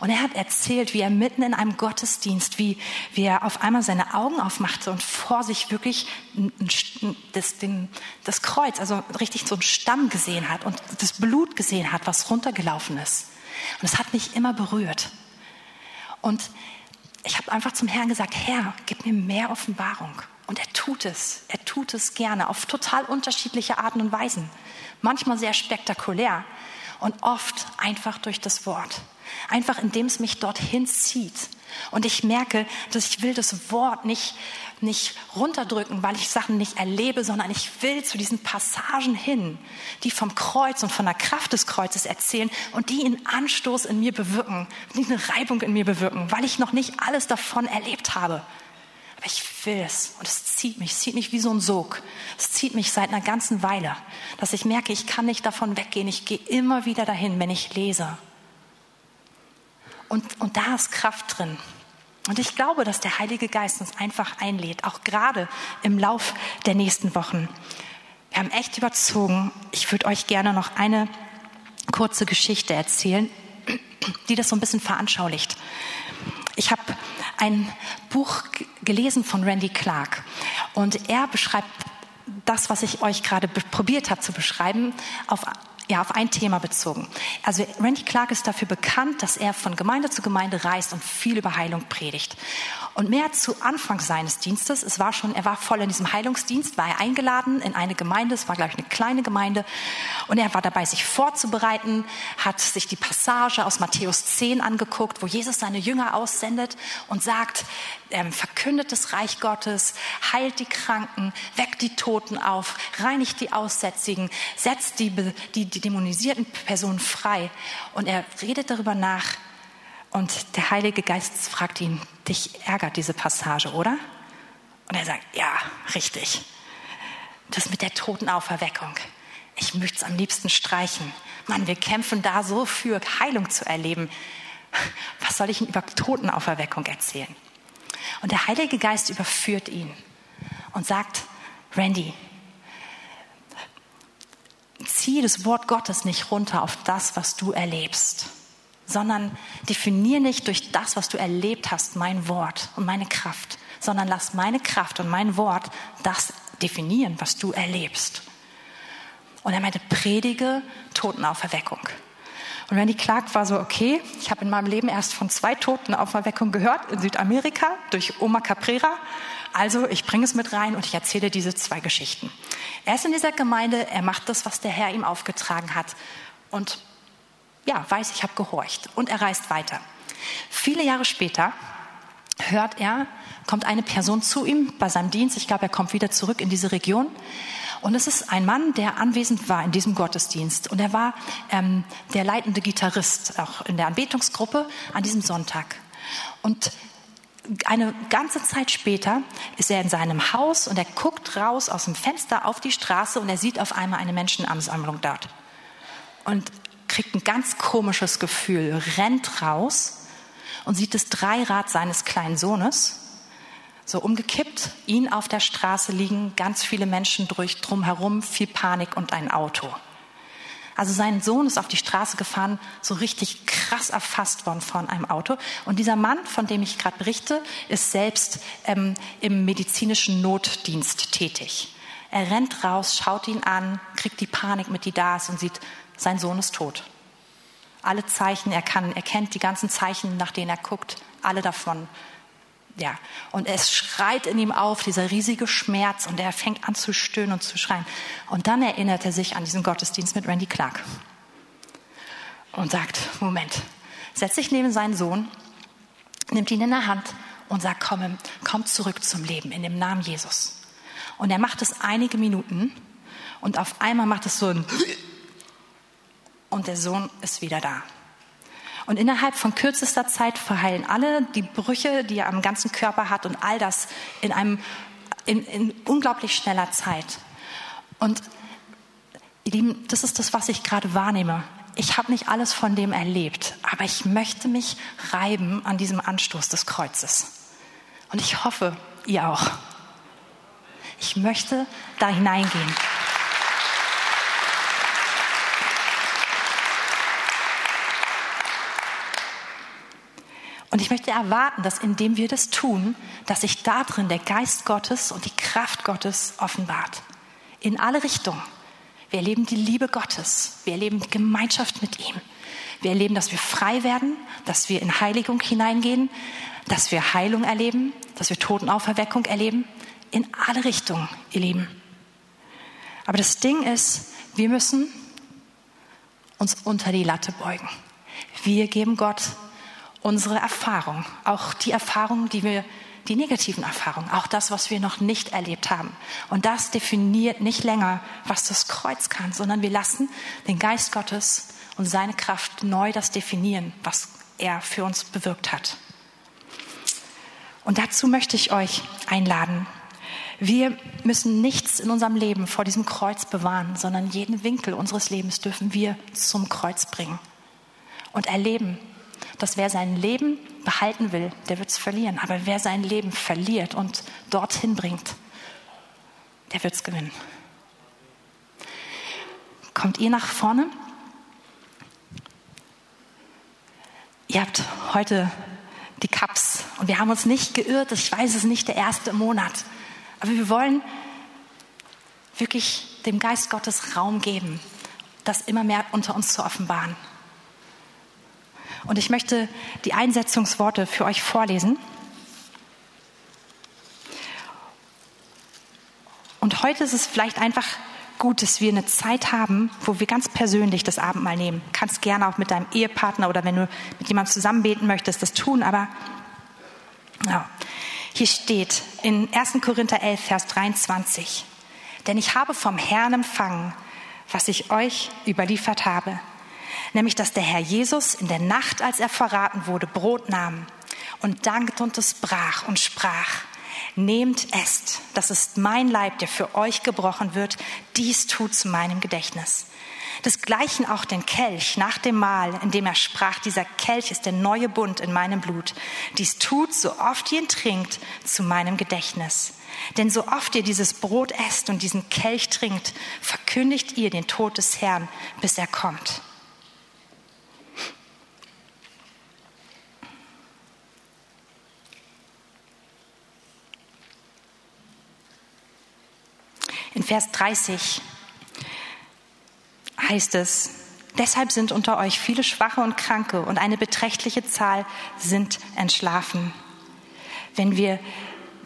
Und er hat erzählt, wie er mitten in einem Gottesdienst, wie, wie er auf einmal seine Augen aufmachte und vor sich wirklich das, den, das Kreuz, also richtig so einen Stamm gesehen hat und das Blut gesehen hat, was runtergelaufen ist. Und es hat mich immer berührt. Und ich habe einfach zum Herrn gesagt, Herr, gib mir mehr Offenbarung. Und er tut es. Er tut es gerne auf total unterschiedliche Arten und Weisen. Manchmal sehr spektakulär und oft einfach durch das Wort. Einfach indem es mich dorthin zieht. Und ich merke, dass ich will das Wort nicht, nicht runterdrücken, weil ich Sachen nicht erlebe, sondern ich will zu diesen Passagen hin, die vom Kreuz und von der Kraft des Kreuzes erzählen und die einen Anstoß in mir bewirken, die eine Reibung in mir bewirken, weil ich noch nicht alles davon erlebt habe. Aber ich will es und es zieht mich, es zieht mich wie so ein Sog. Es zieht mich seit einer ganzen Weile, dass ich merke, ich kann nicht davon weggehen. Ich gehe immer wieder dahin, wenn ich lese. Und, und da ist Kraft drin. Und ich glaube, dass der Heilige Geist uns einfach einlädt, auch gerade im Lauf der nächsten Wochen. Wir haben echt überzogen. Ich würde euch gerne noch eine kurze Geschichte erzählen, die das so ein bisschen veranschaulicht. Ich habe ein Buch gelesen von Randy Clark und er beschreibt das, was ich euch gerade probiert habe zu beschreiben, auf ja, auf ein Thema bezogen. Also Randy Clark ist dafür bekannt, dass er von Gemeinde zu Gemeinde reist und viel über Heilung predigt. Und mehr zu Anfang seines Dienstes, es war schon, er war voll in diesem Heilungsdienst, war er eingeladen in eine Gemeinde, es war glaube ich eine kleine Gemeinde, und er war dabei, sich vorzubereiten, hat sich die Passage aus Matthäus 10 angeguckt, wo Jesus seine Jünger aussendet und sagt, ähm, verkündet das Reich Gottes, heilt die Kranken, weckt die Toten auf, reinigt die Aussätzigen, setzt die, die, die dämonisierten Personen frei. Und er redet darüber nach und der Heilige Geist fragt ihn, dich ärgert diese Passage, oder? Und er sagt, ja, richtig. Das mit der Totenauferweckung. Ich möchte es am liebsten streichen. Mann, wir kämpfen da so für Heilung zu erleben. Was soll ich ihm über Totenauferweckung erzählen? Und der Heilige Geist überführt ihn und sagt, Randy, zieh das Wort Gottes nicht runter auf das, was du erlebst, sondern definier nicht durch das, was du erlebt hast, mein Wort und meine Kraft, sondern lass meine Kraft und mein Wort das definieren, was du erlebst. Und er meinte, predige Totenauferweckung. Und Randy Clark war so, okay, ich habe in meinem Leben erst von zwei Totenauferweckungen gehört in Südamerika durch Oma Caprera. Also ich bringe es mit rein und ich erzähle diese zwei Geschichten. Er ist in dieser Gemeinde, er macht das, was der Herr ihm aufgetragen hat und ja, weiß, ich habe gehorcht und er reist weiter. Viele Jahre später hört er, kommt eine Person zu ihm bei seinem Dienst. Ich glaube, er kommt wieder zurück in diese Region. Und es ist ein Mann, der anwesend war in diesem Gottesdienst. Und er war ähm, der leitende Gitarrist auch in der Anbetungsgruppe an diesem Sonntag. Und eine ganze Zeit später ist er in seinem Haus und er guckt raus aus dem Fenster auf die Straße und er sieht auf einmal eine Menschenansammlung dort. Und kriegt ein ganz komisches Gefühl, rennt raus und sieht das Dreirad seines kleinen Sohnes, so umgekippt, ihn auf der Straße liegen, ganz viele Menschen durch, drumherum, viel Panik und ein Auto. Also sein Sohn ist auf die Straße gefahren, so richtig krass erfasst worden von einem Auto. Und dieser Mann, von dem ich gerade berichte, ist selbst ähm, im medizinischen Notdienst tätig. Er rennt raus, schaut ihn an, kriegt die Panik mit, die da ist und sieht, sein Sohn ist tot. Alle Zeichen, er kann, er kennt die ganzen Zeichen, nach denen er guckt, alle davon. Ja, und es schreit in ihm auf, dieser riesige Schmerz, und er fängt an zu stöhnen und zu schreien. Und dann erinnert er sich an diesen Gottesdienst mit Randy Clark und sagt, Moment, setzt sich neben seinen Sohn, nimmt ihn in der Hand und sagt, komm, komm zurück zum Leben in dem Namen Jesus. Und er macht es einige Minuten und auf einmal macht es so ein und der Sohn ist wieder da. Und innerhalb von kürzester Zeit verheilen alle die Brüche, die er am ganzen Körper hat und all das in einem in, in unglaublich schneller Zeit. Und ihr Lieben, das ist das, was ich gerade wahrnehme. Ich habe nicht alles von dem erlebt, aber ich möchte mich reiben an diesem Anstoß des Kreuzes. Und ich hoffe, ihr auch. Ich möchte da hineingehen. Und ich möchte erwarten, dass indem wir das tun, dass sich darin der Geist Gottes und die Kraft Gottes offenbart. In alle Richtungen. Wir erleben die Liebe Gottes. Wir erleben die Gemeinschaft mit ihm. Wir erleben, dass wir frei werden, dass wir in Heiligung hineingehen, dass wir Heilung erleben, dass wir Totenauferweckung erleben. In alle Richtungen, ihr Lieben. Aber das Ding ist, wir müssen uns unter die Latte beugen. Wir geben Gott unsere Erfahrung, auch die Erfahrungen, die wir, die negativen Erfahrungen, auch das, was wir noch nicht erlebt haben. Und das definiert nicht länger, was das Kreuz kann, sondern wir lassen den Geist Gottes und seine Kraft neu das definieren, was er für uns bewirkt hat. Und dazu möchte ich euch einladen. Wir müssen nichts in unserem Leben vor diesem Kreuz bewahren, sondern jeden Winkel unseres Lebens dürfen wir zum Kreuz bringen und erleben, dass wer sein Leben behalten will, der wird es verlieren. Aber wer sein Leben verliert und dorthin bringt, der wird es gewinnen. Kommt ihr nach vorne? Ihr habt heute die Cups und wir haben uns nicht geirrt. Ich weiß, es ist nicht der erste Monat, aber wir wollen wirklich dem Geist Gottes Raum geben das immer mehr unter uns zu offenbaren. Und ich möchte die Einsetzungsworte für euch vorlesen. Und heute ist es vielleicht einfach gut, dass wir eine Zeit haben, wo wir ganz persönlich das Abendmahl nehmen. Du kannst gerne auch mit deinem Ehepartner oder wenn du mit jemandem zusammen beten möchtest, das tun. Aber ja, hier steht in 1. Korinther 11, Vers 23, denn ich habe vom Herrn empfangen, was ich euch überliefert habe, nämlich dass der Herr Jesus in der Nacht, als er verraten wurde, Brot nahm und dankte und es brach und sprach, Nehmt, esst, das ist mein Leib, der für euch gebrochen wird, dies tut zu meinem Gedächtnis. Desgleichen auch den Kelch nach dem Mahl, in dem er sprach, dieser Kelch ist der neue Bund in meinem Blut. Dies tut, so oft ihr ihn trinkt, zu meinem Gedächtnis. Denn so oft ihr dieses Brot esst und diesen Kelch trinkt, verkündigt ihr den Tod des Herrn, bis er kommt. In Vers 30 heißt es, deshalb sind unter euch viele Schwache und Kranke und eine beträchtliche Zahl sind entschlafen. Wenn wir,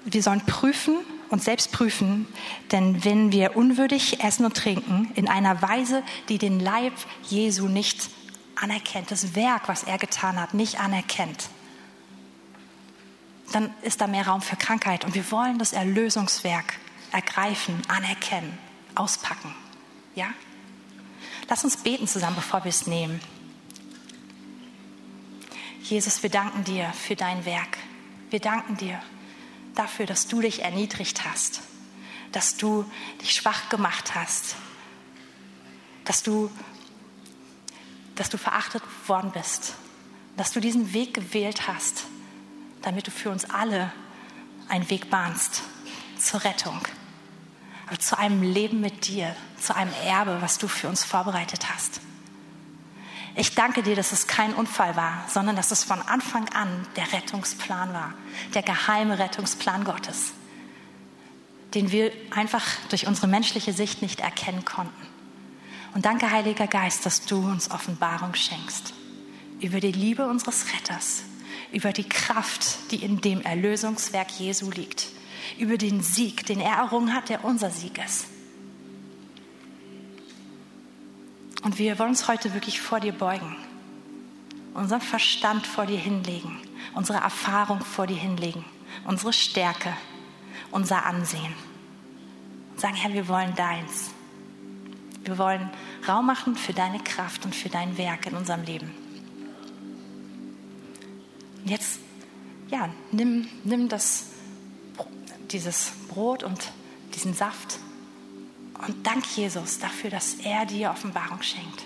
wir sollen prüfen und selbst prüfen, denn wenn wir unwürdig essen und trinken in einer Weise, die den Leib Jesu nicht anerkennt, das Werk, was er getan hat, nicht anerkennt, dann ist da mehr Raum für Krankheit. Und wir wollen das Erlösungswerk ergreifen, anerkennen, auspacken. Ja? Lass uns beten zusammen, bevor wir es nehmen. Jesus, wir danken dir für dein Werk. Wir danken dir dafür, dass du dich erniedrigt hast, dass du dich schwach gemacht hast, dass du, dass du verachtet worden bist, dass du diesen Weg gewählt hast, damit du für uns alle einen Weg bahnst zur Rettung zu einem Leben mit dir, zu einem Erbe, was du für uns vorbereitet hast. Ich danke dir, dass es kein Unfall war, sondern dass es von Anfang an der Rettungsplan war, der geheime Rettungsplan Gottes, den wir einfach durch unsere menschliche Sicht nicht erkennen konnten. Und danke, Heiliger Geist, dass du uns Offenbarung schenkst über die Liebe unseres Retters, über die Kraft, die in dem Erlösungswerk Jesu liegt über den Sieg, den er errungen hat, der unser Sieg ist. Und wir wollen uns heute wirklich vor dir beugen, unseren Verstand vor dir hinlegen, unsere Erfahrung vor dir hinlegen, unsere Stärke, unser Ansehen. Und sagen, Herr, wir wollen deins. Wir wollen Raum machen für deine Kraft und für dein Werk in unserem Leben. Und jetzt, ja, nimm, nimm das dieses Brot und diesen Saft. Und dank Jesus dafür, dass er dir Offenbarung schenkt.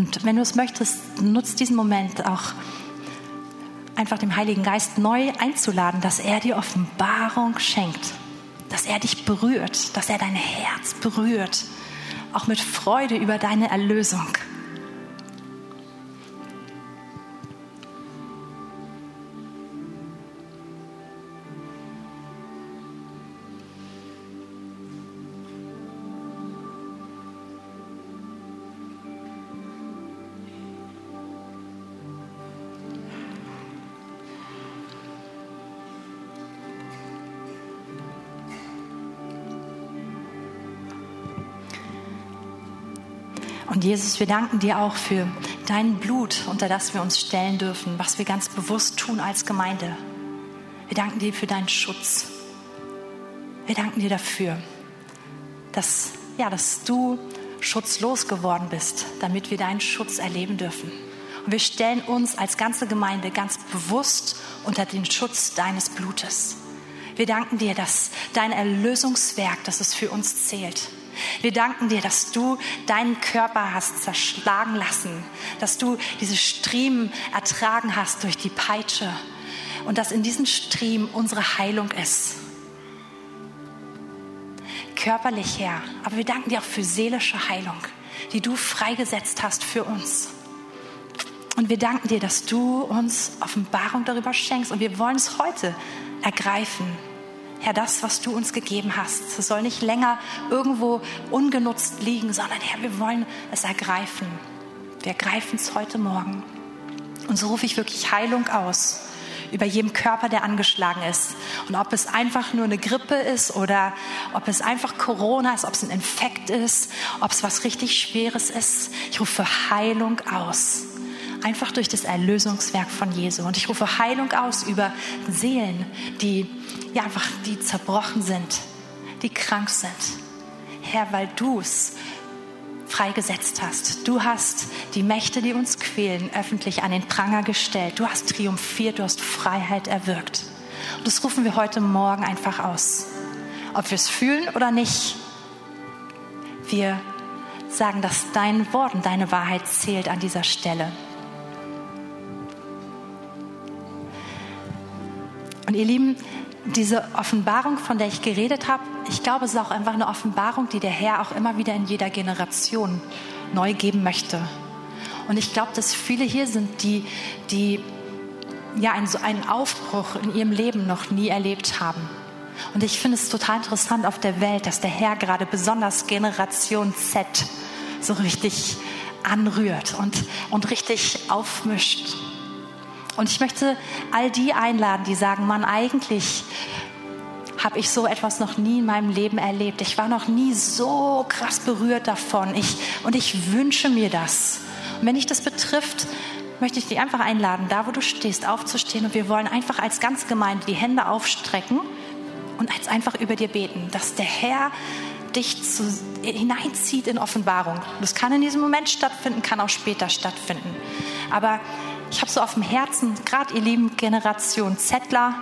Und wenn du es möchtest, nutzt diesen Moment auch einfach dem Heiligen Geist neu einzuladen, dass er dir Offenbarung schenkt, dass er dich berührt, dass er dein Herz berührt, auch mit Freude über deine Erlösung. Jesus, wir danken dir auch für dein Blut, unter das wir uns stellen dürfen, was wir ganz bewusst tun als Gemeinde. Wir danken dir für deinen Schutz. Wir danken dir dafür, dass, ja, dass du schutzlos geworden bist, damit wir deinen Schutz erleben dürfen. Und wir stellen uns als ganze Gemeinde ganz bewusst unter den Schutz deines Blutes. Wir danken dir, dass dein Erlösungswerk, dass es für uns zählt. Wir danken dir, dass du deinen Körper hast zerschlagen lassen, dass du diese Striemen ertragen hast durch die Peitsche und dass in diesen Striemen unsere Heilung ist. Körperlich her, aber wir danken dir auch für seelische Heilung, die du freigesetzt hast für uns. Und wir danken dir, dass du uns Offenbarung darüber schenkst und wir wollen es heute ergreifen. Herr, das, was du uns gegeben hast, soll nicht länger irgendwo ungenutzt liegen, sondern Herr, wir wollen es ergreifen. Wir ergreifen es heute Morgen. Und so rufe ich wirklich Heilung aus über jedem Körper, der angeschlagen ist. Und ob es einfach nur eine Grippe ist oder ob es einfach Corona ist, ob es ein Infekt ist, ob es was richtig Schweres ist. Ich rufe Heilung aus. Einfach durch das Erlösungswerk von Jesu. Und ich rufe Heilung aus über Seelen, die ja einfach, die zerbrochen sind, die krank sind. Herr, weil du es freigesetzt hast. Du hast die Mächte, die uns quälen, öffentlich an den Pranger gestellt. Du hast triumphiert, du hast Freiheit erwirkt. Und das rufen wir heute Morgen einfach aus. Ob wir es fühlen oder nicht. Wir sagen, dass dein Wort und deine Wahrheit zählt an dieser Stelle. Und ihr Lieben, diese Offenbarung, von der ich geredet habe, ich glaube, es ist auch einfach eine Offenbarung, die der Herr auch immer wieder in jeder Generation neu geben möchte. Und ich glaube, dass viele hier sind, die, die ja einen, so einen Aufbruch in ihrem Leben noch nie erlebt haben. Und ich finde es total interessant auf der Welt, dass der Herr gerade besonders Generation Z so richtig anrührt und, und richtig aufmischt. Und ich möchte all die einladen, die sagen, Mann, eigentlich habe ich so etwas noch nie in meinem Leben erlebt. Ich war noch nie so krass berührt davon. Ich, und ich wünsche mir das. Und wenn dich das betrifft, möchte ich dich einfach einladen, da wo du stehst, aufzustehen. Und wir wollen einfach als ganz Gemeinde die Hände aufstrecken und als einfach über dir beten, dass der Herr dich zu, hineinzieht in Offenbarung. Das kann in diesem Moment stattfinden, kann auch später stattfinden. Aber ich habe so auf dem Herzen, gerade ihr lieben Generation Zettler,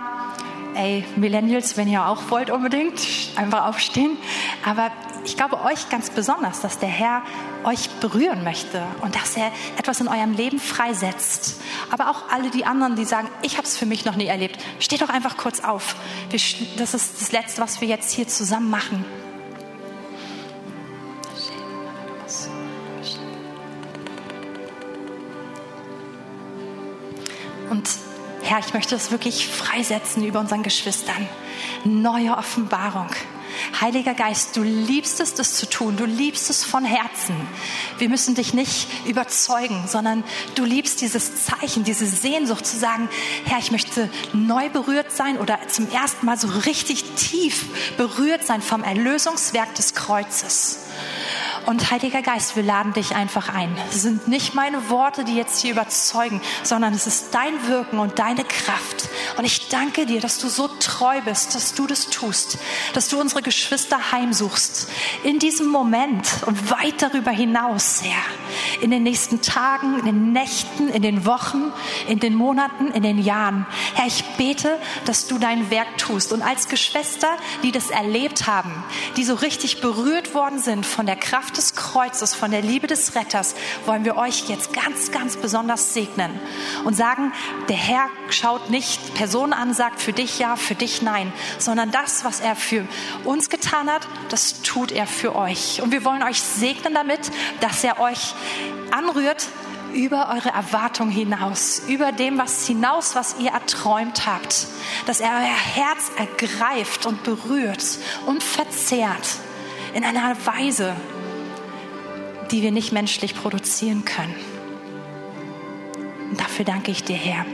ey, Millennials, wenn ihr auch wollt unbedingt, einfach aufstehen. Aber ich glaube euch ganz besonders, dass der Herr euch berühren möchte und dass er etwas in eurem Leben freisetzt. Aber auch alle die anderen, die sagen, ich habe es für mich noch nie erlebt, steht doch einfach kurz auf. Das ist das Letzte, was wir jetzt hier zusammen machen. Und Herr, ich möchte das wirklich freisetzen über unseren Geschwistern. Neue Offenbarung. Heiliger Geist, du liebst es, das zu tun. Du liebst es von Herzen. Wir müssen dich nicht überzeugen, sondern du liebst dieses Zeichen, diese Sehnsucht zu sagen, Herr, ich möchte neu berührt sein oder zum ersten Mal so richtig tief berührt sein vom Erlösungswerk des Kreuzes. Und Heiliger Geist, wir laden dich einfach ein. Es sind nicht meine Worte, die jetzt hier überzeugen, sondern es ist dein Wirken und deine Kraft. Und ich danke dir, dass du so treu bist, dass du das tust, dass du unsere Geschwister heimsuchst. In diesem Moment und weit darüber hinaus, Herr. In den nächsten Tagen, in den Nächten, in den Wochen, in den Monaten, in den Jahren. Herr, ich bete, dass du dein Werk tust. Und als Geschwister, die das erlebt haben, die so richtig berührt worden sind von der Kraft Kraft des Kreuzes, von der Liebe des Retters, wollen wir euch jetzt ganz, ganz besonders segnen und sagen, der Herr schaut nicht Personen an, sagt für dich ja, für dich nein, sondern das, was er für uns getan hat, das tut er für euch. Und wir wollen euch segnen damit, dass er euch anrührt, über eure Erwartung hinaus, über dem, was hinaus, was ihr erträumt habt, dass er euer Herz ergreift und berührt und verzehrt in einer Weise, die wir nicht menschlich produzieren können. Und dafür danke ich dir, Herr.